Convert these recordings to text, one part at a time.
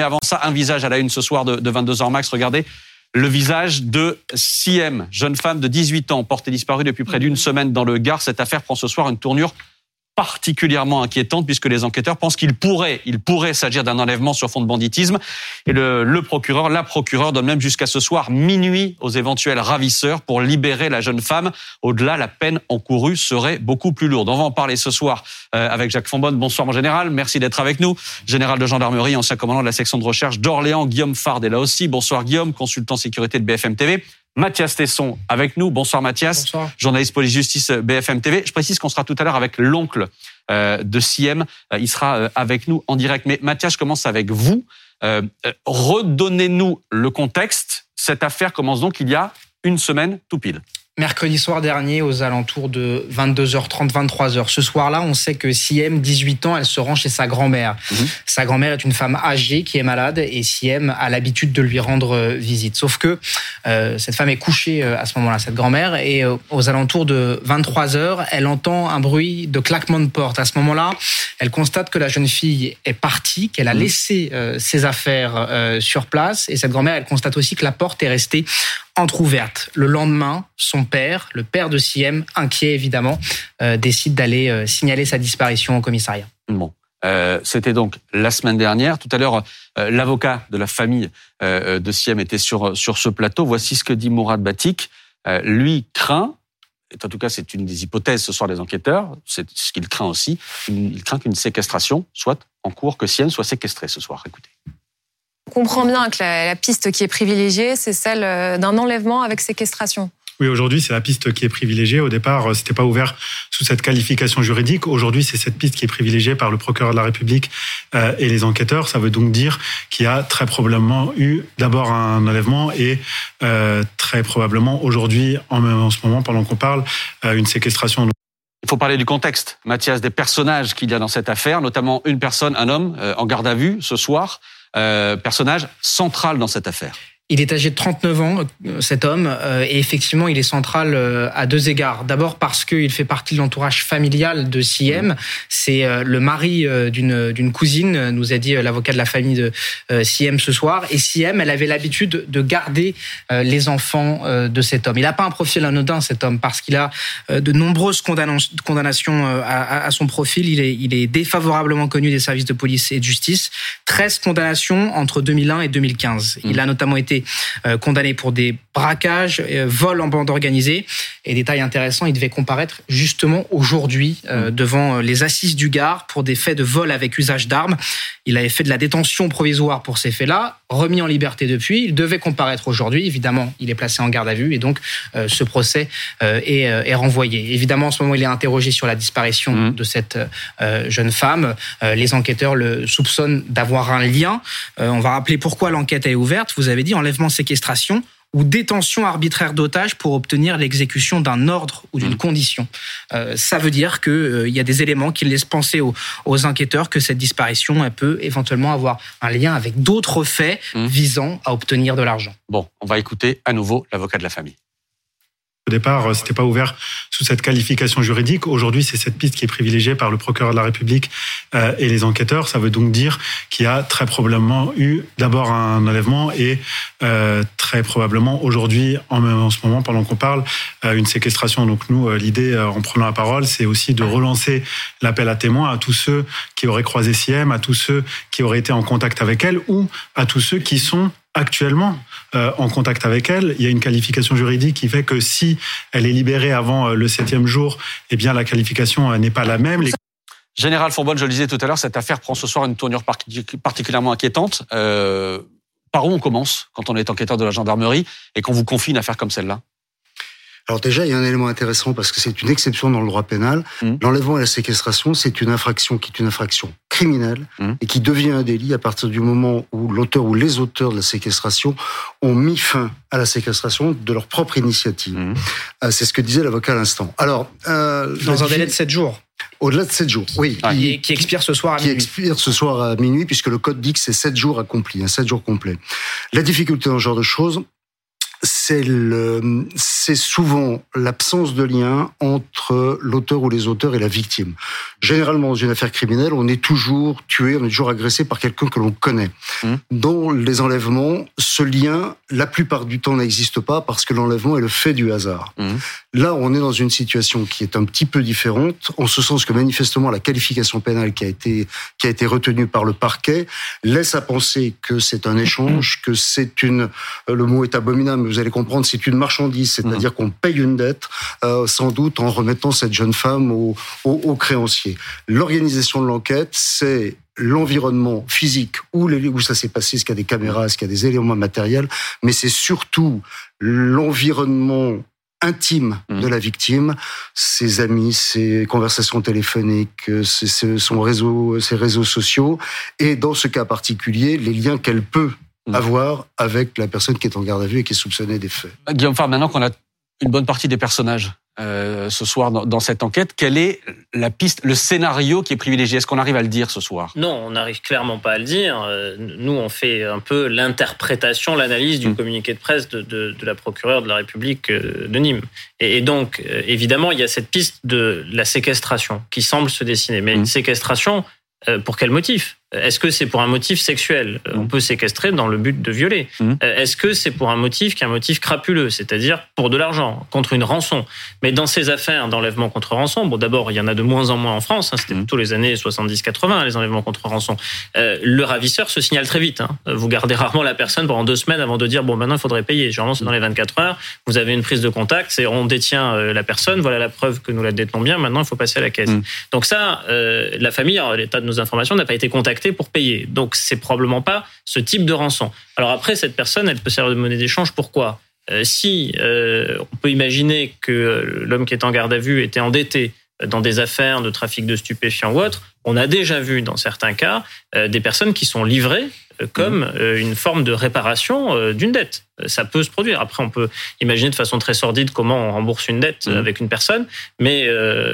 Mais avant ça, un visage à la une ce soir de, 22h max. Regardez le visage de Siem, jeune femme de 18 ans, portée disparue depuis près d'une semaine dans le Gard. Cette affaire prend ce soir une tournure particulièrement inquiétante puisque les enquêteurs pensent qu'il pourrait, il pourrait s'agir d'un enlèvement sur fond de banditisme. Et le, le procureur, la procureure donne même jusqu'à ce soir minuit aux éventuels ravisseurs pour libérer la jeune femme. Au-delà, la peine encourue serait beaucoup plus lourde. On va en parler ce soir euh, avec Jacques Fonbonne. Bonsoir mon général, merci d'être avec nous. Général de gendarmerie, ancien commandant de la section de recherche d'Orléans, Guillaume Fard est là aussi. Bonsoir Guillaume, consultant sécurité de BFM TV. Mathias Tesson avec nous. Bonsoir Mathias, Bonsoir. journaliste police-justice euh, BFM TV. Je précise qu'on sera tout à l'heure avec l'oncle euh, de Siem. Euh, il sera avec nous en direct. Mais Mathias, je commence avec vous. Redonnez-nous le contexte. Cette affaire commence donc il y a une semaine tout pile mercredi soir dernier aux alentours de 22h30, 23h. Ce soir-là, on sait que Siem, 18 ans, elle se rend chez sa grand-mère. Mhm. Sa grand-mère est une femme âgée qui est malade et Siem a l'habitude de lui rendre euh, visite. Sauf que euh, cette femme est couchée euh, à ce moment-là, cette grand-mère, et euh, aux alentours de 23h, elle entend un bruit de claquement de porte. À ce moment-là, elle constate que la jeune fille est partie, qu'elle a mhm. laissé ses affaires sur place, et cette grand-mère, elle constate aussi que la porte est restée entrouverte. Le lendemain, son père, le père de Siem, inquiet évidemment, euh, décide d'aller euh, signaler sa disparition au commissariat. Bon. Euh, C'était donc la semaine dernière. Tout à l'heure, euh, l'avocat de la famille de Siem était sur, sur ce plateau. Voici ce que dit Mourad Batik. lui craint, en tout cas c'est une des hypothèses ce soir des enquêteurs, c'est ce qu'il craint aussi, il craint qu'une séquestration soit en cours, que Siem soit séquestré ce soir. Écoutez. On comprend bien que la, piste qui est privilégiée, c'est celle euh, d'un enlèvement avec séquestration. Oui, aujourd'hui, c'est la piste qui est privilégiée. Au départ, euh, c'était pas ouvert sous cette qualification juridique. Aujourd'hui, c'est cette piste qui est privilégiée par le procureur de la République euh, et les enquêteurs. Ça veut donc dire qu'il y a très probablement eu d'abord un enlèvement et très probablement aujourd'hui, en, ce moment, pendant qu'on parle, une séquestration. Il faut parler du contexte, Mathias, des personnages qu'il y a dans cette affaire, notamment une personne, un homme, en garde à vue ce soir. Euh, personnage central dans cette affaire. Il est âgé de 39 ans, euh, cet homme, euh, et effectivement, il est central euh, à deux égards. D'abord parce qu'il fait partie de l'entourage familial de Siem. C'est le mari d'une d'une cousine, nous a dit l'avocat de la famille de Siem ce soir. Et Siem, elle avait l'habitude de garder les enfants de cet homme. Il n'a pas un profil anodin, cet homme, parce qu'il a de nombreuses condamnations à, à son profil. Il est, il est défavorablement connu des services de police et de justice. 13 condamnations entre 2001 et 2015. Il a notamment été euh, condamné pour des braquages, euh, vols en bande organisée. Et détail intéressant, il devait comparaître justement aujourd'hui euh, mm. devant les assises du Gard pour des faits de vol avec usage d'armes. Il avait fait de la détention provisoire pour ces faits-là, remis en liberté depuis. Il devait comparaître aujourd'hui. Évidemment, il est placé en garde à vue et donc ce procès est, renvoyé. Évidemment, en ce moment, il est interrogé sur la disparition mm. de cette jeune femme. les enquêteurs le soupçonnent d'avoir un lien. on va rappeler pourquoi l'enquête est ouverte. Vous avez dit enlèvement, séquestration ou détention arbitraire d'otages pour obtenir l'exécution d'un ordre ou d'une mmh. condition. Euh, ça veut dire qu'il euh, y a des éléments qui laissent penser aux, enquêteurs que cette disparition elle peut éventuellement avoir un lien avec d'autres faits mmh. visant à obtenir de l'argent. Bon, on va écouter à nouveau l'avocat de la famille. Au départ, euh, c'était pas ouvert sous cette qualification juridique. Aujourd'hui, c'est cette piste qui est privilégiée par le procureur de la République euh, et les enquêteurs. Ça veut donc dire qu'il y a très probablement eu d'abord un enlèvement et euh, très probablement aujourd'hui, en, ce moment, pendant qu'on parle, une séquestration. Donc nous, l'idée, en prenant la parole, c'est aussi de relancer l'appel à témoins à tous ceux qui auraient croisé Siem, à tous ceux qui auraient été en contact avec elle ou à tous ceux qui sont actuellement euh, en contact avec elle. Il y a une qualification juridique qui fait que si elle est libérée avant euh, le septième jour, eh bien la qualification euh, n'est pas la même. Général Fourbonne, je le disais tout à l'heure, cette affaire prend ce soir une tournure particulièrement inquiétante. par où on commence quand on est enquêteur de la gendarmerie et qu'on vous confie une affaire comme celle-là? Alors déjà, il y a un élément intéressant parce que c'est une exception dans le droit pénal. Mmh. L'enlèvement et la séquestration, c'est une infraction qui est une infraction criminelle mmh. et qui devient un délit à partir du moment où l'auteur ou les auteurs de la séquestration ont mis fin à la séquestration de leur propre initiative. Mmh. Euh, c'est ce que disait l'avocat à l'instant. Alors, euh, dans un délai de 7 jours. Au-delà de 7 jours, oui. qui, qui, expire ce soir à qui minuit. Qui expire ce soir à minuit, puisque le code dit que c'est 7 jours accomplis, 7 jours complets. La difficulté dans ce genre de choses, c'est souvent l'absence de lien entre l'auteur ou les auteurs et la victime. Généralement, dans une affaire criminelle, on est toujours tué, on est toujours agressé par quelqu'un que l'on connaît. Mmh. Dans les enlèvements, ce lien, la plupart du temps, n'existe pas parce que l'enlèvement est le fait du hasard. Mmh. Là, on est dans une situation qui est un petit peu différente, en ce sens que manifestement, la qualification pénale qui a été, qui a été retenue par le parquet laisse à penser que c'est un échange, que c'est une, le mot est abominable, vous allez comprendre, c'est une marchandise, c'est-à-dire mmh. qu'on paye une dette, euh, sans doute en remettant cette jeune femme au, au, créancier. L'organisation de l'enquête, c'est l'environnement physique où, où ça s'est passé, est-ce qu'il y a des caméras, est-ce qu'il y a des éléments matériels, mais c'est surtout l'environnement intime mmh. de la victime, ses amis, ses conversations téléphoniques, ses, son réseau, ses réseaux sociaux, et dans ce cas particulier, les liens qu'elle peut mmh. avoir avec la personne qui est en garde à vue et qui est soupçonnée des faits. Guillaume Farr, maintenant qu'on a une bonne partie des personnages euh, ce soir dans, cette enquête. Quelle est la piste, le scénario qui est privilégié? Est-ce qu'on arrive à le dire ce soir? Non, on n'arrive clairement pas à le dire. Euh, nous, on fait un peu l'interprétation, l'analyse du hmm. communiqué de presse de, de, de, la procureure de la République euh, de Nîmes. Et, donc, évidemment, il y a cette piste de la séquestration qui semble se dessiner. Mais une hmm. séquestration, pour quel motif? Est-ce que c'est pour un motif sexuel? Euh, On peut séquestrer dans le but de violer. Mmh. Euh, est-ce que c'est pour un motif qui est un motif crapuleux, c'est-à-dire pour de l'argent, contre une rançon? Mais dans ces affaires d'enlèvement contre rançon, bon, d'abord, il y en a de moins en moins en France. Hein, C'était mmh. plutôt les années 70-80, les enlèvements contre rançon. Euh, le ravisseur se signale très vite. Hein. Vous gardez rarement la personne pendant deux semaines avant de dire bon, maintenant il faudrait payer. Généralement, c'est dans les 24 heures. Vous avez une prise de contact, c'est on détient la personne. Voilà la preuve que nous la détenons bien. Maintenant, il faut passer à la caisse. Donc ça, la famille, l'état de nos informations, n'a pas été contactée pour payer. Donc c'est probablement pas ce type de rançon. Alors après, cette personne, elle peut servir de monnaie d'échange. Pourquoi? Euh, Si euh, on peut imaginer que l'homme qui est en garde à vue était endetté dans des affaires de trafic de stupéfiants ou autre, on a déjà vu dans certains cas euh, des personnes qui sont livrées comme mmh. une forme de réparation d'une dette. Ça peut se produire. Après, on peut imaginer de façon très sordide comment on rembourse une dette mmh. avec une personne, mais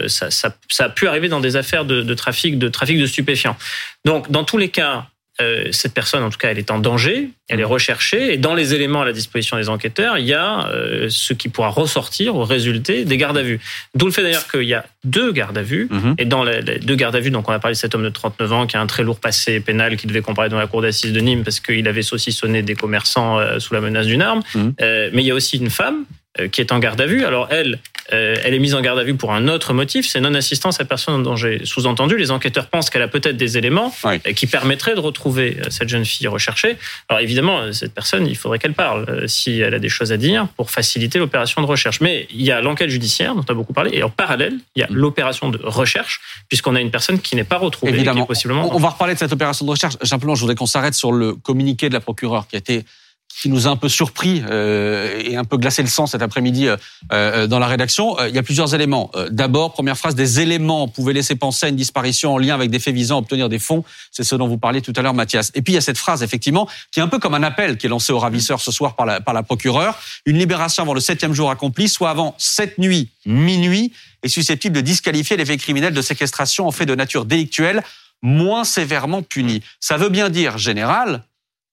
ça, ça, ça, a pu arriver dans des affaires de, de, trafic, de trafic de stupéfiants. Donc, dans tous les cas, euh, cette personne, en tout cas, elle est en danger, elle est mmh. recherchée, et dans les éléments à la disposition des enquêteurs, il y a euh, ce qui pourra ressortir au résultat des gardes à vue. D'où le fait d'ailleurs qu'il y a deux gardes à vue, mmh. et dans les, deux gardes à vue, donc on a parlé de cet homme de 39 ans qui a un très lourd passé pénal qui devait comparaître dans la cour d'assises de Nîmes parce qu'il avait saucissonné des commerçants euh, sous la menace d'une arme, mmh. mais il y a aussi une femme qui est en garde à vue. Alors elle, euh, elle est mise en garde à vue pour un autre motif, c'est non-assistance à personne en danger. Sous-entendu, les enquêteurs pensent qu'elle a peut-être des éléments euh, qui permettraient de retrouver euh, cette jeune fille recherchée. Alors évidemment, cette personne, il faudrait qu'elle parle si elle a des choses à dire pour faciliter l'opération de recherche. Mais il y a l'enquête judiciaire dont on a beaucoup parlé, et en parallèle, il y a mm. l'opération de recherche, puisqu'on a une personne qui n'est pas retrouvée. Évidemment. possiblement... On va reparler de cette opération de recherche. Simplement, je voudrais qu'on s'arrête sur le communiqué de la procureure qui a été qui nous a un peu surpris euh, et un peu glacé le sang cet après-midi euh, euh, dans la rédaction. il y a plusieurs éléments. D'abord, première phrase, des éléments pouvaient laisser penser à une disparition en lien avec des faits visant à obtenir des fonds. C'est ce dont vous parliez tout à l'heure, Mathias. Et puis il y a cette phrase, effectivement, qui est un peu comme un appel qui est lancé au ravisseur ce soir par la, par la procureure. Une libération avant le septième jour accompli, soit avant cette nuit, minuit, est susceptible de disqualifier les faits criminels de séquestration en fait de nature délictuelle moins sévèrement punis. Ça veut bien dire, général,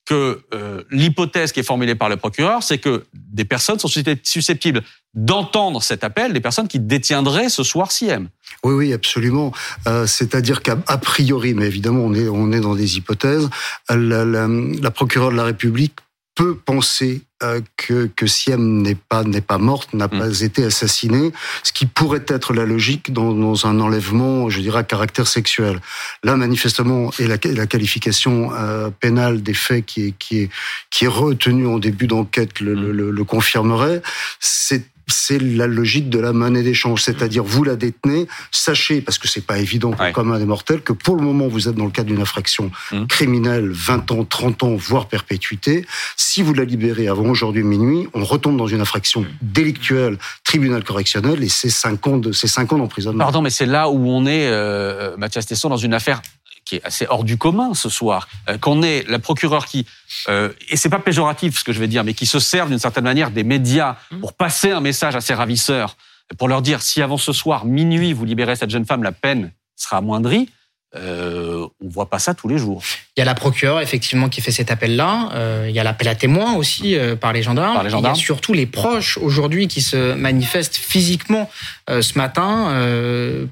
que euh, l'hypothèse qui est formulée par le procureur, c'est que des personnes sont susceptibles d'entendre cet appel, des personnes qui détiendraient ce soir CIEM. Oui, oui, absolument. Euh, C'est-à-dire qu'à priori, mais évidemment, on est, on est dans des hypothèses, la procureure de la République peut penser euh, que, que Siem n'est pas n'est pas morte, n'a mm. pas été assassinée, ce qui pourrait être la logique dans, dans, un enlèvement, je dirais, à caractère sexuel. Là, manifestement, et la, la qualification euh, pénale des faits qui est qui est qui est retenue en début d'enquête le, le, le, le confirmerait. C'est c'est la logique de la monnaie d'échange, c'est-à-dire vous la détenez, sachez, parce que c'est pas évident pour comme un des mortels, que pour le moment vous êtes dans le cadre d'une infraction mmh. criminelle, 20 ans, 30 ans, voire perpétuité. Si vous la libérez avant aujourd'hui minuit, on retombe dans une infraction délictuelle, tribunal correctionnel, et c'est 5 ans de, c'est 5 ans d'emprisonnement. Pardon, mais c'est là où on est, euh, Mathias Tesson, dans une affaire qui est assez hors du commun ce soir, euh, qu'on ait la procureure qui, euh, et c'est pas péjoratif ce que je vais dire, mais qui se servent d'une certaine manière des médias mmh. pour passer un message à ses ravisseurs, pour leur dire si avant ce soir, minuit, vous libérez cette jeune femme, la peine sera amoindrie, euh, on voit pas ça tous les jours. Il y a la procureure effectivement qui fait cet appel-là. Euh, il y a l'appel à témoins aussi euh, par les gendarmes. Par les gendarmes. il y a surtout les proches aujourd'hui qui se manifestent physiquement euh, ce matin.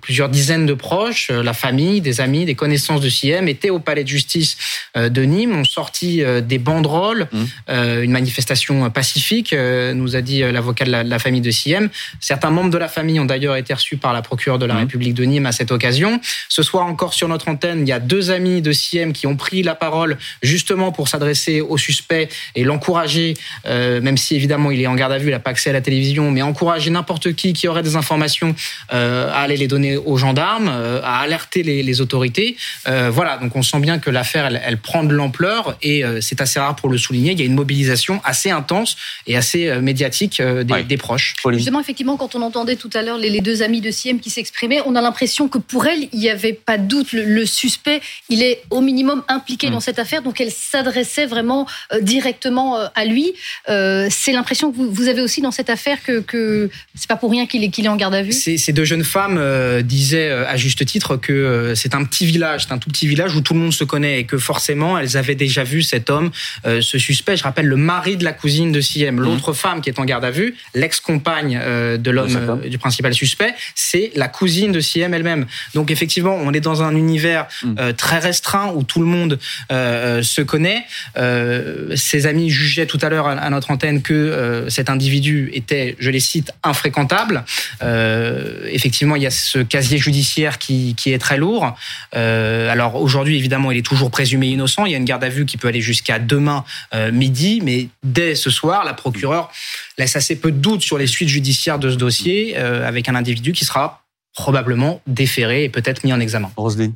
Plusieurs dizaines de proches, la famille, des amis, des connaissances de CIM étaient au palais de justice de Nîmes, ont sorti des banderoles, Mmh. une manifestation pacifique, nous a dit l'avocat de la, famille de CIM. Certains membres de la famille ont d'ailleurs été reçus par la procureure de la Mmh. République de Nîmes à cette occasion. Ce soir encore sur notre antenne, il y a deux amis de CIM qui ont pris la parole justement pour s'adresser au suspect et l'encourager, euh, même si évidemment il est en garde à vue, il n'a pas accès à la télévision, mais encourager n'importe qui qui aurait des informations euh, à aller les donner aux gendarmes, euh, à alerter les, les autorités. Euh, voilà, donc on sent bien que l'affaire, elle, elle prend de l'ampleur et euh, c'est assez rare pour le souligner. Il y a une mobilisation assez intense et assez euh, médiatique euh, des, Ouais. des proches. Pauline. Justement, effectivement, quand on entendait tout à l'heure les, les deux amis de Siem qui s'exprimaient, on a l'impression que pour elle, il n'y avait pas de doute. Le, le suspect, il est au minimum impliqué Mm. dans cette affaire, donc elle s'adressait vraiment euh, directement euh, à lui. Euh, c'est l'impression que vous, vous avez aussi dans cette affaire que, que c'est pas pour rien qu'il est, qu'il est en garde à vue. Ces, ces deux jeunes femmes euh, disaient euh, à juste titre que euh, c'est un petit village, c'est un tout petit village où tout le monde se connaît et que forcément elles avaient déjà vu cet homme, euh, ce suspect. Je rappelle le mari de la cousine de Siem, l'autre femme qui est en garde à vue, l'ex-compagne euh, de l'homme euh, du principal suspect, c'est la cousine de Siem elle-même. Donc effectivement, on est dans un univers Mm. euh, très restreint où tout le monde euh, euh, se connaît. Euh, ses amis jugeaient tout à l'heure à, à notre antenne que euh, cet individu était, je les cite, infréquentable. Euh, effectivement, il y a ce casier judiciaire qui, qui est très lourd. Euh, alors aujourd'hui, évidemment, il est toujours présumé innocent. Il y a une garde à vue qui peut aller jusqu'à demain euh, midi, mais dès ce soir, la procureure laisse assez peu de doutes sur les suites judiciaires de ce dossier, euh, avec un individu qui sera probablement déféré et peut-être mis en examen. Roselyne.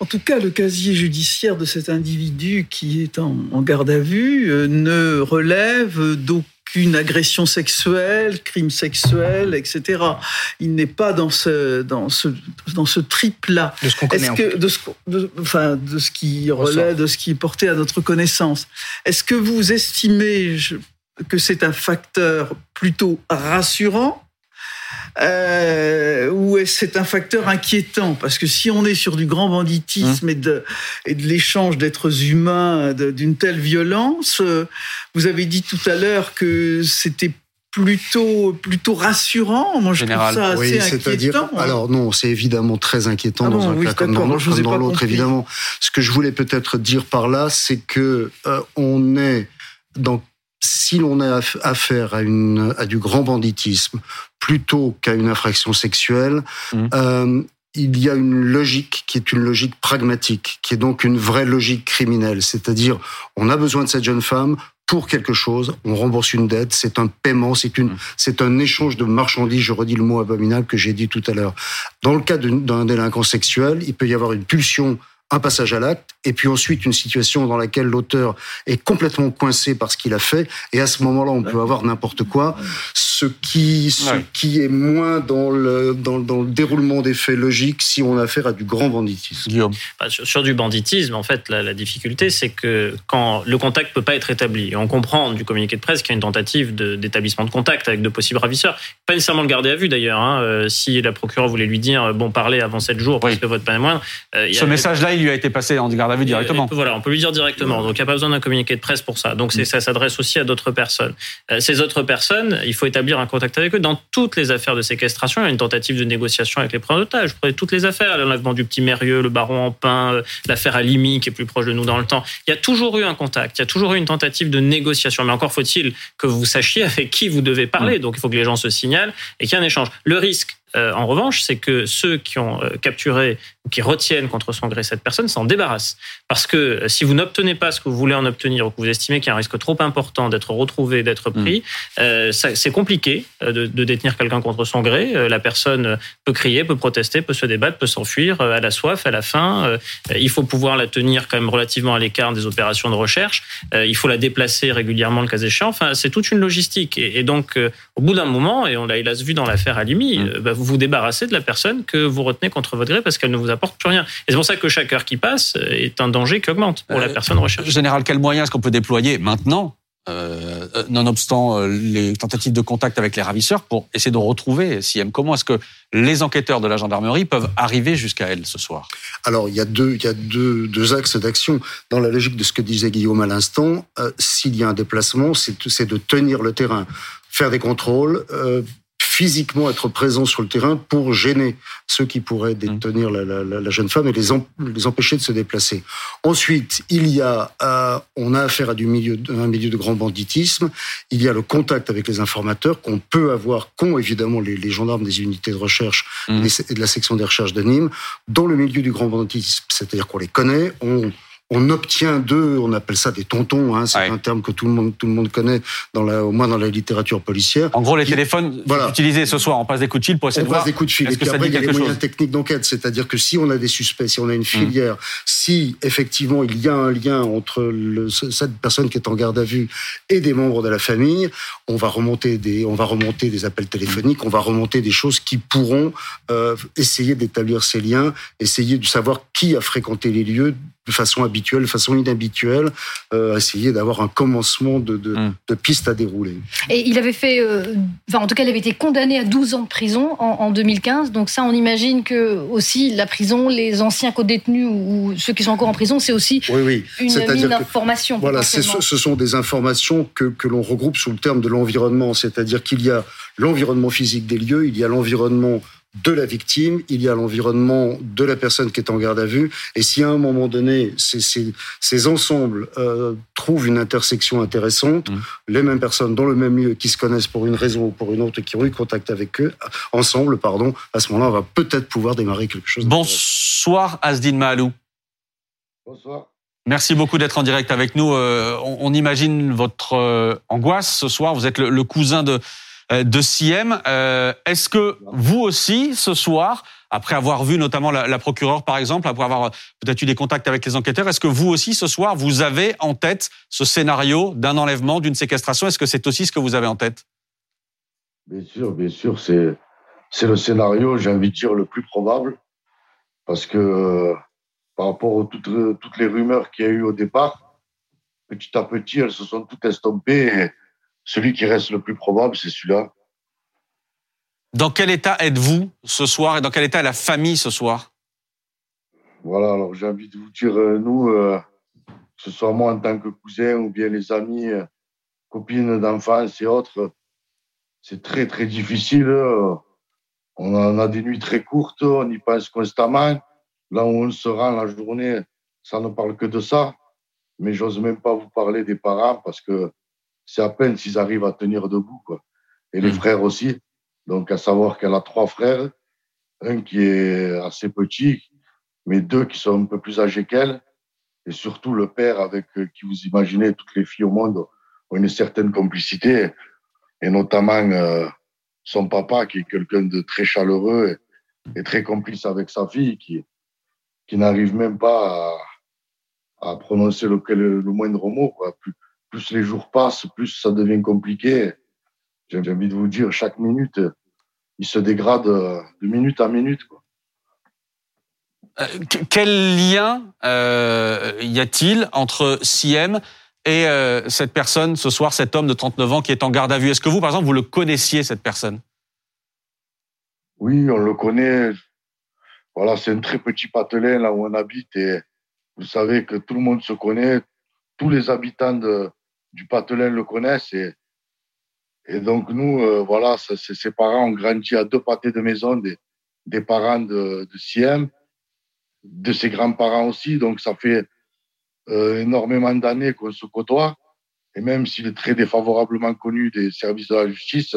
En tout cas, le casier judiciaire de cet individu qui est en, en garde à vue euh, ne relève d'aucune agression sexuelle, crime sexuel, etc. Il n'est pas dans ce, dans ce, dans ce triple-là. De ce qu'on connaît. Que de ce, qu'on- de- enfin, de ce qui relève, de ce qui est porté à notre connaissance, est-ce que vous estimez je- que c'est un facteur plutôt rassurant euh, ou est-ce que c'est un facteur inquiétant Parce que si on est sur du grand banditisme et de, et de l'échange d'êtres humains d'une telle violence, euh, vous avez dit tout à l'heure que c'était plutôt plutôt rassurant. Moi, je Général. trouve ça assez Oui, c'est-à-dire. inquiétant. hein. Alors non, c'est évidemment très inquiétant Ah dans bon, un oui, cas comme dans l'autre, dans évidemment. Ce que je voulais peut-être dire par là, c'est que euh, on est dans si l'on a aff- affaire à, une, à du grand banditisme plutôt qu'à une infraction sexuelle, Mhm. euh, il y a une logique qui est une logique pragmatique, qui est donc une vraie logique criminelle. C'est-à-dire, on a besoin de cette jeune femme pour quelque chose, on rembourse une dette, c'est un paiement, c'est une, Mhm. c'est un échange de marchandises. Je redis le mot abominable que j'ai dit tout à l'heure. Dans le cas d'un délinquant sexuel, il peut y avoir une pulsion, un passage à l'acte, et puis ensuite une situation dans laquelle l'auteur est complètement coincé par ce qu'il a fait, et à ce moment-là, on peut avoir n'importe quoi. Ce qui, ce Ouais. qui est moins dans le, dans, dans le déroulement des faits logiques si on a affaire à du grand banditisme. Guillaume. Bah, sur, sur du banditisme, en fait, la, la difficulté, c'est que quand le contact peut pas être établi, et on comprend du communiqué de presse qu'il y a une tentative d'établissement de, contact avec de possibles ravisseurs, pas nécessairement le garder à vue d'ailleurs. hein, euh, si la procureure voulait lui dire euh, bon, parlez avant 7 jours parce Oui. que votre peine est moindre. euh, Ce message-là, il lui a été passé en garde à vue directement. Voilà, on peut lui dire directement. Donc, il n'y a pas besoin d'un communiqué de presse pour ça. Donc, Mm. ça s'adresse aussi à d'autres personnes. Euh, ces autres personnes, il faut établir un contact avec eux. Dans toutes les affaires de séquestration, il y a une tentative de négociation avec les preneurs d'otages. Vous prenez toutes les affaires, l'enlèvement du petit Mérieux, le baron en pain, euh, l'affaire Alimi, qui est plus proche de nous dans le temps. Il y a toujours eu un contact, il y a toujours eu une tentative de négociation. Mais encore faut-il que vous sachiez avec qui vous devez parler. Donc, il faut que les gens se signalent et qu'il y ait un échange. Le risque, euh, en revanche, c'est que ceux qui ont euh, capturé ou qui retiennent contre son gré cette personne s'en débarrassent. Parce que euh, si vous n'obtenez pas ce que vous voulez en obtenir ou que vous estimez qu'il y a un risque trop important d'être retrouvé, d'être pris, euh, ça- c'est compliqué de, de détenir quelqu'un contre son gré. La personne peut crier, peut protester, peut se débattre, peut s'enfuir. euh, Elle a soif, elle a faim. Il faut pouvoir la tenir quand même relativement à l'écart des opérations de recherche. Il faut la déplacer régulièrement le cas échéant. Enfin, c'est toute une logistique. Et, et donc, au bout d'un moment, et on l'a hélas vu dans l'affaire Alimi, Mm. bah, vous vous débarrassez de la personne que vous retenez contre votre gré parce qu'elle ne vous apporte plus rien. Et c'est pour ça que chaque heure qui passe euh, est un danger qui augmente pour la Euh, personne recherchée. Général, quels moyens est-ce qu'on peut déployer maintenant euh, nonobstant les tentatives de contact avec les ravisseurs, pour essayer de retrouver Siem. Comment est-ce que les enquêteurs de la gendarmerie peuvent arriver jusqu'à elle ce soir? Alors, il y a deux, il y a deux, deux axes d'action. Dans la logique de ce que disait Guillaume à l'instant, s'il y a un déplacement, c'est de tenir le terrain faire des contrôles, physiquement être présent sur le terrain pour gêner ceux qui pourraient mmh. détenir la, la, la jeune femme et les, les, empêcher de se déplacer. Ensuite, il y a, euh, on a affaire à du milieu, un milieu de grand banditisme. Il y a le contact avec les informateurs qu'on peut avoir, qu'ont évidemment les, les, gendarmes des unités de recherche mmh. et de la section des recherches de Nîmes, dans le milieu du grand banditisme. C'est-à-dire qu'on les connaît, on on obtient d'eux, on appelle ça des tontons, hein, c'est un terme que tout le monde tout le monde connaît dans la, au moins dans la littérature policière. En gros, les téléphones voilà. utilisés ce soir, on passe des coups de fil pour essayer on de voir. On passe des coups de fil. Et puis après, il y a les moyens techniques d'enquête, c'est-à-dire que si on a des suspects, si on a une mmh. filière, si effectivement il y a un lien entre le, cette personne qui est en garde à vue et des membres de la famille, on va remonter des, on va remonter des appels téléphoniques, on va remonter des choses qui pourront euh, essayer d'établir ces liens, essayer de savoir qui a fréquenté les lieux de façon habituelle, de façon inhabituelle, euh, essayer d'avoir un commencement de, de, mm. de, piste à dérouler. Et il avait fait, euh, enfin, en tout cas, il avait été condamné à 12 ans de prison en, en, 2015. Donc ça, on imagine que aussi la prison, les anciens co-détenus ou, ceux qui sont encore en prison, c'est aussi oui, oui. une mine d'informations. Voilà, ce, ce sont des informations que, que l'on regroupe sous le terme de l'environnement, c'est-à-dire qu'il y a l'environnement physique des lieux, il y a l'environnement de la victime, il y a l'environnement de la personne qui est en garde à vue. Et si à un moment donné, ces, ces, ces ensembles euh, trouvent une intersection intéressante, mmh. les mêmes personnes dans le même lieu qui se connaissent pour une raison ou pour une autre, qui ont eu contact avec eux, ensemble, pardon, à ce moment-là, on va peut-être pouvoir démarrer quelque chose. Bonsoir Asdine Mahalou. Bonsoir. Merci beaucoup d'être en direct avec nous. Euh, on, on, imagine votre euh, angoisse ce soir. Vous êtes le, le cousin de de Siem. Euh, est-ce que vous aussi, ce soir, après avoir vu notamment la, la procureure, par exemple, après avoir euh, peut-être eu des contacts avec les enquêteurs, est-ce que vous aussi, ce soir, vous avez en tête ce scénario d'un enlèvement, d'une séquestration? Est-ce que c'est aussi ce que vous avez en tête? Bien sûr, bien sûr, c'est c'est le scénario, j'ai envie de dire, le plus probable, parce que par rapport à toutes, toutes les rumeurs qu'il y a eu au départ, petit à petit, elles se sont toutes estompées. Celui qui reste le plus probable, c'est celui-là. Dans quel état êtes-vous ce soir et dans quel état est la famille ce soir? Voilà, alors j'ai envie de vous dire, euh, nous, euh, que ce soit moi en tant que cousin ou bien les amis, euh, copines d'enfance et autres, c'est très très difficile. On en a des nuits très courtes, on y pense constamment. Là où on se rend la journée, ça ne parle que de ça. Mais j'ose même pas vous parler des parents parce que c'est à peine s'ils arrivent à tenir debout. Quoi. Et les mmh. frères aussi. Donc, à savoir qu'elle a trois frères, un qui est assez petit, mais deux qui sont un peu plus âgés qu'elle, et surtout le père avec euh, qui vous imaginez toutes les filles au monde ont une certaine complicité, et notamment euh, son papa qui est quelqu'un de très chaleureux et, très complice avec sa fille, qui, qui n'arrive même pas à, à prononcer le, le, le moindre mot. Quoi. Plus, plus les jours passent, plus ça devient compliqué. J'ai envie de vous dire, chaque minute, il se dégrade de minute à minute. Quoi. Euh, quel lien euh, y a-t-il entre Siem et euh, cette personne ce soir, cet homme de 39 ans qui est en garde à vue? Est-ce que vous, par exemple, vous le connaissiez, cette personne? Oui, on le connaît. Voilà, c'est un très petit patelin là où on habite et vous savez que tout le monde se connaît. Tous les habitants de, du Patelin le connaissent. Et, et donc, nous, euh, voilà, ses parents ont grandi à deux pâtés de maison des, des parents de, de Siem, de ses grands-parents aussi. Donc, ça fait euh, énormément d'années qu'on se côtoie. Et même s'il est très défavorablement connu des services de la justice,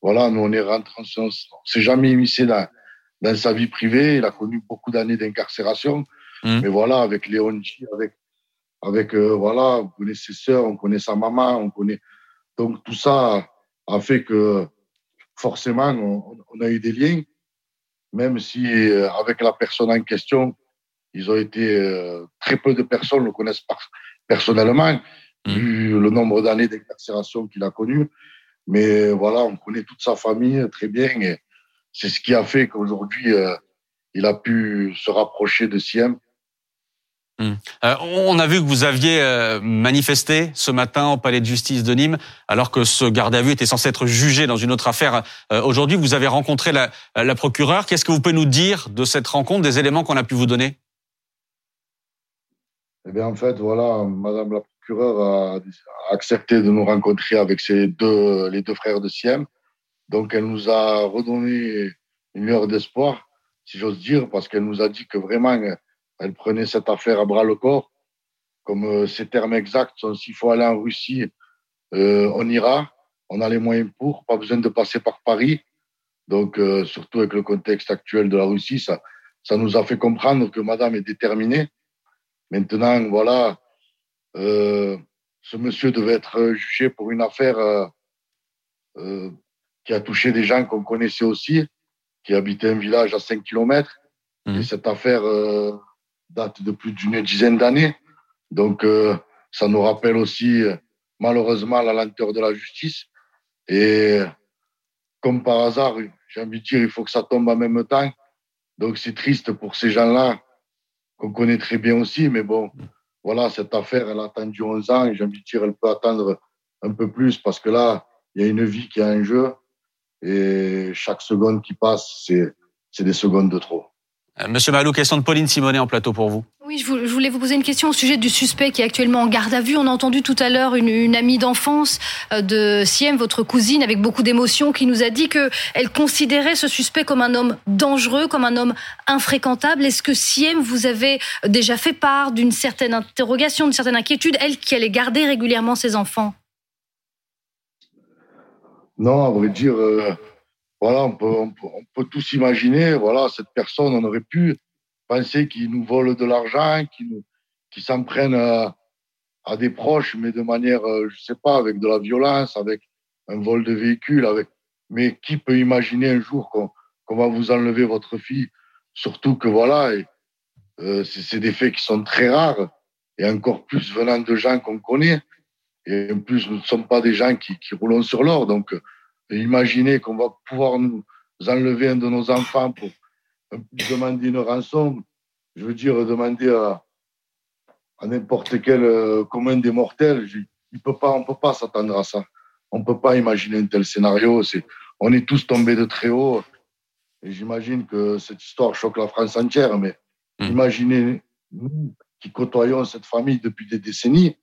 voilà, nous, on est rentré, on s'est jamais immiscé dans, dans sa vie privée. Il a connu beaucoup d'années d'incarcération. Mmh. Mais voilà, avec Léon avec avec euh, voilà, on connaît ses sœurs, on connaît sa maman, on connaît donc tout ça a fait que forcément on, on a eu des liens, même si euh, avec la personne en question, ils ont été euh, très peu de personnes le connaissent par, personnellement, mmh. vu le nombre d'années d'incarcération qu'il a connu. Mais voilà, on connaît toute sa famille très bien et c'est ce qui a fait qu'aujourd'hui il a pu se rapprocher de Siem Hmm. Euh, on a vu que vous aviez euh, manifesté ce matin au palais de justice de Nîmes, alors que ce garde à vue était censé être jugé dans une autre affaire. Euh, aujourd'hui, vous avez rencontré la, procureure. Qu'est-ce que vous pouvez nous dire de cette rencontre, des éléments qu'on a pu vous donner? Eh bien, en fait, voilà, Madame la procureure a, accepté de nous rencontrer avec deux, les deux frères de Siem. Donc, elle nous a redonné une heure d'espoir, si j'ose dire, parce qu'elle nous a dit que vraiment elle prenait cette affaire à bras le corps. Comme euh, ces termes exacts sont s'il faut aller en Russie, euh, on ira. On a les moyens pour, pas besoin de passer par Paris. Donc, euh, surtout avec le contexte actuel de la Russie, ça, ça nous a fait comprendre que Madame est déterminée. Maintenant, voilà, ce monsieur devait être jugé pour une affaire qui a touché des gens qu'on connaissait aussi, qui habitaient un village à 5 kilomètres. Et mmh. cette affaire date de plus d'une dizaine d'années. Donc, euh, ça nous rappelle aussi, malheureusement, la lenteur de la justice. Et comme par hasard, j'ai envie de dire, il faut que ça tombe en même temps. Donc, c'est triste pour ces gens-là, qu'on connaît très bien aussi. Mais bon, voilà, cette affaire, elle a attendu 11 ans j'ai envie de dire, elle peut attendre un peu plus parce que là, il y a une vie qui est en jeu. Et chaque seconde qui passe, c'est des secondes de trop. Euh, Monsieur Malou, question de Pauline Simonet en plateau pour vous. Oui, je voulais vous poser une question au sujet du suspect qui est actuellement en garde à vue. On a entendu tout à l'heure une, amie d'enfance euh, de Siem, votre cousine, avec beaucoup d'émotion, qui nous a dit qu'elle considérait ce suspect comme un homme dangereux, comme un homme infréquentable. Est-ce que Siem vous avez déjà fait part d'une certaine interrogation, d'une certaine inquiétude, elle qui allait garder régulièrement ses enfants? Non, à vrai dire, euh, voilà, on peut, tous imaginer, voilà, cette personne, on aurait pu penser qu'il nous vole de l'argent, qu'il s'en prenne à, des proches, mais de manière, euh, je sais pas, avec de la violence, avec un vol de véhicule. Mais qui peut imaginer un jour qu'on va vous enlever votre fille, surtout que voilà, euh, c'est des faits qui sont très rares et encore plus venant de gens qu'on connaît. Et en plus, nous ne sommes pas des gens qui, qui roulons sur l'or, donc imaginer qu'on va pouvoir nous enlever un de nos enfants pour demander une rançon, je veux dire, demander à, n'importe quel euh, commun des mortels, il peut pas, on ne peut pas s'attendre à ça. On ne peut pas imaginer un tel scénario. On est tous tombés de très haut. Et j'imagine que cette histoire choque la France entière. Mais mmh. imaginez nous qui côtoyons cette famille depuis des décennies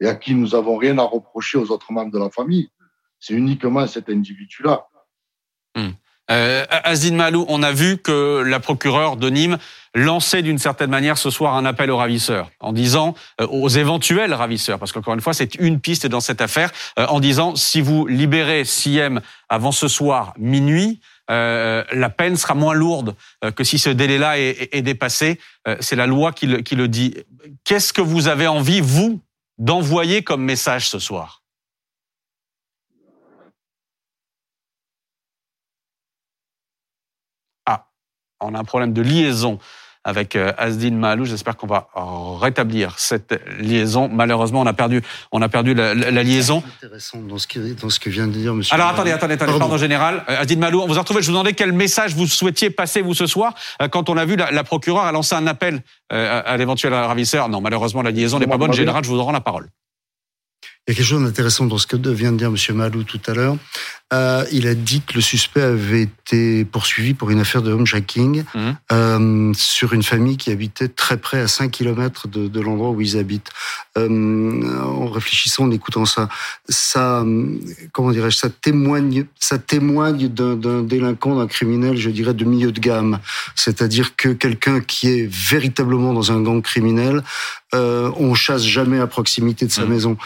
et à qui nous n'avons rien à reprocher aux autres membres de la famille c'est uniquement cet individu-là. Hmm. Euh, Azine Malou, on a vu que la procureure de Nîmes lançait d'une certaine manière ce soir un appel aux ravisseurs, en disant euh, aux éventuels ravisseurs, parce qu'encore une fois c'est une piste dans cette affaire, euh, en disant si vous libérez Siem avant ce soir minuit, euh, la peine sera moins lourde que si ce délai-là est, dépassé. c'est la loi qui le dit. Qu'est-ce que vous avez envie, vous, d'envoyer comme message ce soir? On a un problème de liaison avec euh, Asdine Malou. J'espère qu'on va rétablir cette liaison. Malheureusement, on a perdu, on a perdu la, liaison. C'est intéressant dans ce, que, dans ce que vient de dire Monsieur. Alors attendez, attendez, attendez, pardon, général. Euh, Asdine Malou, on vous a retrouvé. Je vous demandais quel message vous souhaitiez passer vous ce soir euh, quand on a vu la, la procureure a lancé un appel à l'éventuel ravisseur. Non, malheureusement, la liaison n'est pas bonne. Général, je vous rends la parole. Il y a quelque chose d'intéressant dans ce que vient de dire M. Malou tout à l'heure. Euh, il a dit que le suspect avait été poursuivi pour une affaire de homejacking mmh. euh, sur une famille qui habitait très près, à 5 km de, de l'endroit où ils habitent. Euh, en réfléchissant, en écoutant ça, ça, comment dirais-je, ça témoigne, ça témoigne d'un délinquant, d'un criminel, je dirais, de milieu de gamme. C'est-à-dire que quelqu'un qui est véritablement dans un gang criminel, on chasse jamais à proximité de sa mmh. maison.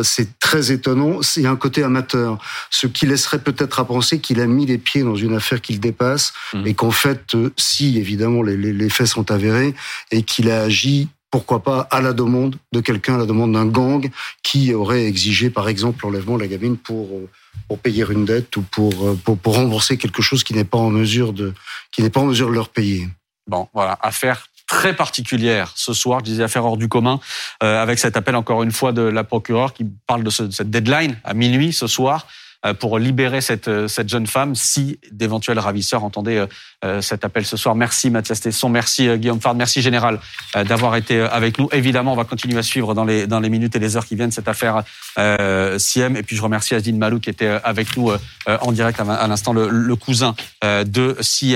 Euh, c'est très étonnant. C'est un côté amateur, ce qui laisserait peut-être à penser qu'il a mis les pieds dans une affaire qu'il dépasse mmh. et qu'en fait, euh, si évidemment les, les, faits sont avérés et qu'il a agi pourquoi pas à la demande de quelqu'un, à la demande d'un gang qui aurait exigé, par exemple, l'enlèvement de la gamine pour euh, pour payer une dette ou pour, pour, pour rembourser quelque chose qui n'est pas en mesure de qui n'est pas en mesure de leur payer. Bon, voilà, affaire très particulière ce soir, je disais affaire hors du commun, euh, avec cet appel encore une fois de la procureure qui parle de ce, cette deadline à minuit ce soir. pour libérer cette, cette jeune femme si d'éventuels ravisseurs entendaient cet appel ce soir. Merci Mathias Tesson, merci Guillaume Fard, merci Général d'avoir été avec nous. Évidemment, on va continuer à suivre dans les, dans les minutes et les heures qui viennent cette affaire euh, Siem. Et puis je remercie Azine Malou qui était avec nous en direct à, l'instant, le, le cousin de Siem.